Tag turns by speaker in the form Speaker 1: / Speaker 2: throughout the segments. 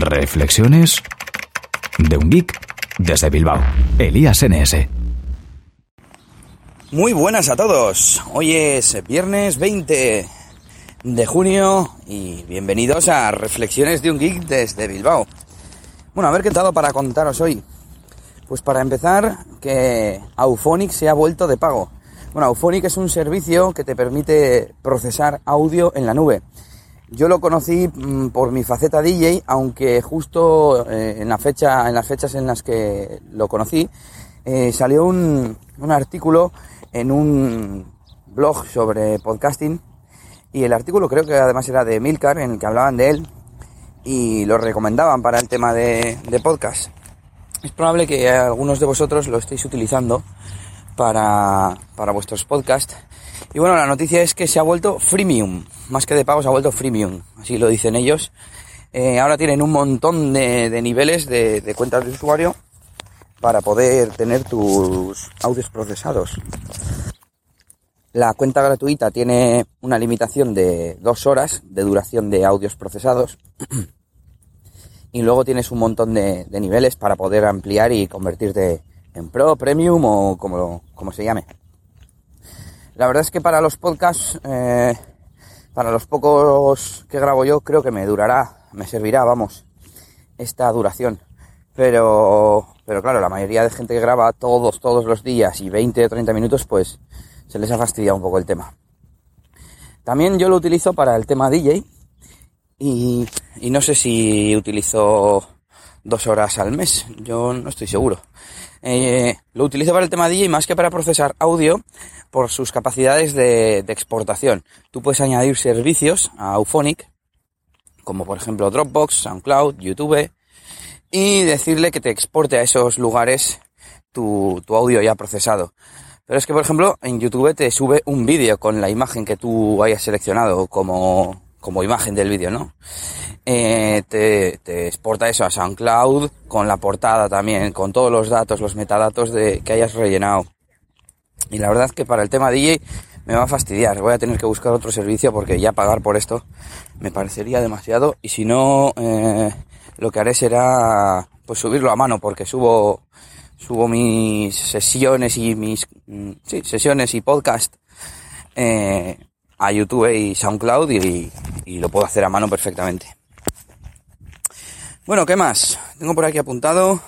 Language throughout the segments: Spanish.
Speaker 1: Reflexiones de un geek desde Bilbao. Elías NS.
Speaker 2: Muy buenas a todos. Hoy es viernes 20 de junio y bienvenidos a Reflexiones de un geek desde Bilbao. Bueno, a ver qué tal para contaros hoy. Pues para empezar, que Auphonic se ha vuelto de pago. Bueno, Auphonic es un servicio que te permite procesar audio en la nube. Yo lo conocí mm, por mi faceta DJ, aunque justo eh, en la fecha, en las fechas en las que lo conocí, eh, salió un, un artículo en un blog sobre podcasting y el artículo creo que además era de Milcar en el que hablaban de él y lo recomendaban para el tema de, de podcast. Es probable que algunos de vosotros lo estéis utilizando para, para vuestros podcasts y bueno, la noticia es que se ha vuelto freemium, más que de pago se ha vuelto freemium, así lo dicen ellos. Eh, ahora tienen un montón de, niveles de, cuentas de usuario para poder tener tus audios procesados. La cuenta gratuita tiene una limitación de dos horas de duración de audios procesados. y luego tienes un montón de, de, niveles para poder ampliar y convertirte en Pro, Premium o como, como se llame. La verdad es que para los podcasts, eh, para los pocos que grabo yo, creo que me durará, me servirá, vamos, esta duración. Pero, pero claro, la mayoría de gente que graba todos, todos los días y 20 o 30 minutos, pues se les ha fastidiado un poco el tema. También yo lo utilizo para el tema DJ y, y no sé si utilizo dos horas al mes, yo no estoy seguro. Eh, lo utilizo para el tema DJ más que para procesar audio por sus capacidades de, exportación. Tú puedes añadir servicios a Auphonic, como por ejemplo Dropbox, SoundCloud, YouTube, y decirle que te exporte a esos lugares tu audio ya procesado. Pero es que, por ejemplo, en YouTube te sube un vídeo con la imagen que tú hayas seleccionado como, como imagen del vídeo, ¿no? Eh, te, exporta eso a SoundCloud con la portada también, con todos los datos, los metadatos de, que hayas rellenado. Y la verdad es que para el tema DJ me va a fastidiar. Voy a tener que buscar otro servicio porque ya pagar por esto me parecería demasiado. Y si no, eh, lo que haré será pues subirlo a mano porque subo subo mis sesiones y mis sí, sesiones y podcast eh, a YouTube y SoundCloud y, y lo puedo hacer a mano perfectamente. Bueno, ¿qué más? Tengo por aquí apuntado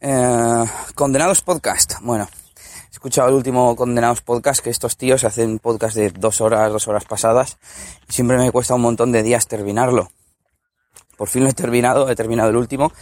Speaker 2: eh, Condenados Podcast. Bueno, he escuchado el último Condenados Podcast que estos tíos hacen podcast de dos horas, dos horas pasadas y siempre me cuesta un montón de días terminarlo. Por fin lo he terminado, he terminado el último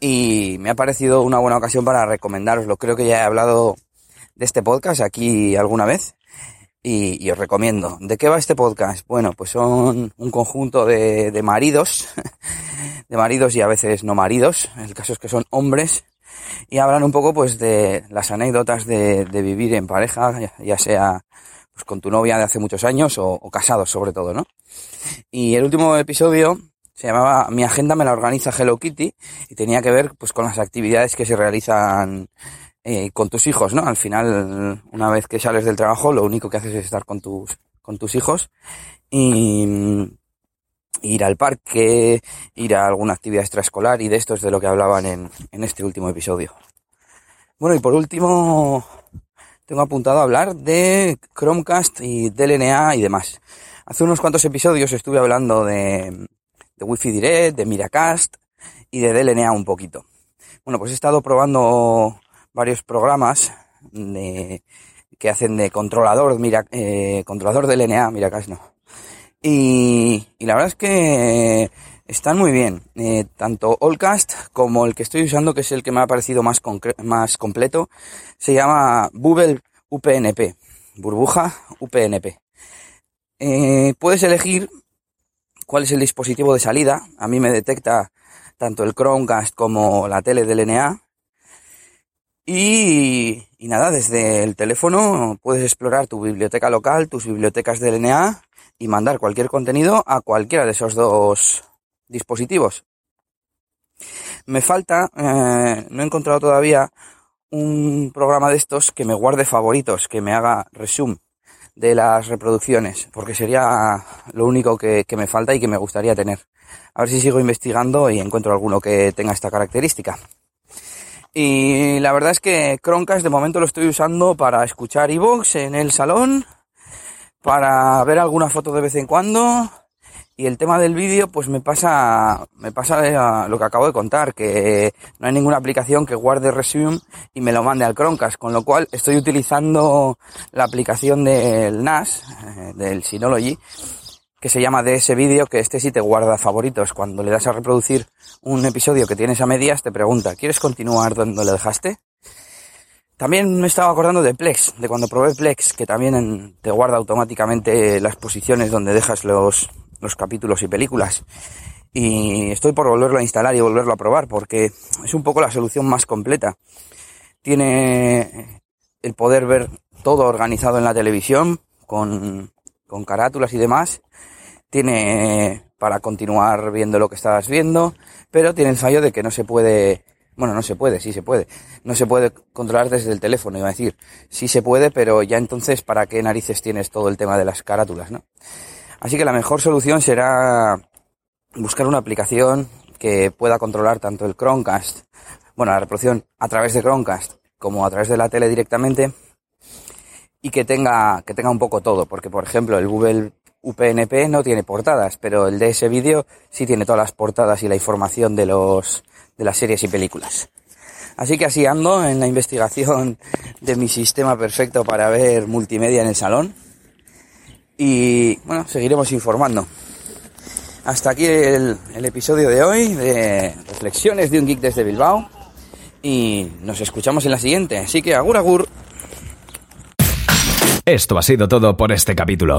Speaker 2: y me ha parecido una buena ocasión para recomendaroslo. Creo que ya he hablado de este podcast aquí alguna vez y, y, os recomiendo. ¿De qué va este podcast? Bueno, pues son un conjunto de, de maridos, de maridos y a veces no maridos, el caso es que son hombres, y hablan un poco pues de las anécdotas de, de vivir en pareja, ya, sea pues con tu novia de hace muchos años o, o casados sobre todo, ¿no? Y el último episodio se llamaba Mi agenda me la organiza Hello Kitty y tenía que ver pues con las actividades que se realizan eh, con tus hijos, ¿no? Al final, una vez que sales del trabajo, lo único que haces es estar con tus, con tus hijos y ir al parque, ir a alguna actividad extraescolar y de esto es de lo que hablaban en, en este último episodio. Bueno, y por último, tengo apuntado a hablar de Chromecast y DLNA y demás. Hace unos cuantos episodios estuve hablando de, de Wi-Fi Direct, de Miracast y de DLNA un poquito. Bueno, pues he estado probando varios programas de, que hacen de controlador, mira, eh, controlador de LNA, mira acá no. Y, y, la verdad es que están muy bien, eh, tanto Allcast como el que estoy usando, que es el que me ha parecido más, más completo, se llama Bubble UPnP, burbuja UPnP. Eh, puedes elegir cuál es el dispositivo de salida, a mí me detecta tanto el Chromecast como la tele de LNA, y, nada, desde el teléfono puedes explorar tu biblioteca local, tus bibliotecas de LNA y mandar cualquier contenido a cualquiera de esos dos dispositivos. Me falta, eh, no he encontrado todavía un programa de estos que me guarde favoritos, que me haga resume de las reproducciones, porque sería lo único que, que me falta y que me gustaría tener. A ver si sigo investigando y encuentro alguno que tenga esta característica. Y la verdad es que Chromecast de momento lo estoy usando para escuchar iVoox en el salón, para ver alguna foto de vez en cuando, y el tema del vídeo, pues me pasa, me pasa lo que acabo de contar, que no hay ninguna aplicación que guarde Resume y me lo mande al Chromecast, con lo cual estoy utilizando la aplicación del NAS, eh, del Synology, que se llama de ese vídeo, que este sí te guarda favoritos. Cuando le das a reproducir un episodio que tienes a medias, te pregunta, ¿quieres continuar donde lo dejaste? También me estaba acordando de Plex, de cuando probé Plex, que también te guarda automáticamente las posiciones donde dejas los, los capítulos y películas. Y estoy por volverlo a instalar y volverlo a probar porque es un poco la solución más completa. Tiene el poder ver todo organizado en la televisión con, con carátulas y demás. Tiene para continuar viendo lo que estabas viendo, pero tiene el fallo de que no se puede bueno, no se puede, sí se puede. No se puede controlar desde el teléfono, iba a decir. Sí se puede, pero ya entonces, ¿para qué narices tienes todo el tema de las carátulas, no? Así que la mejor solución será buscar una aplicación que pueda controlar tanto el Chromecast, bueno, la reproducción a través de Chromecast, como a través de la tele directamente, y que tenga, que tenga un poco todo, porque por ejemplo el Google UPnP no tiene portadas, pero el de ese vídeo sí tiene todas las portadas y la información de los, de las series y películas. Así que así ando en la investigación de mi sistema perfecto para ver multimedia en el salón y bueno, seguiremos informando. Hasta aquí el, episodio de hoy de Reflexiones de un Geek desde Bilbao. Y nos escuchamos en la siguiente. Así que agur agur.
Speaker 1: Esto ha sido todo por este capítulo.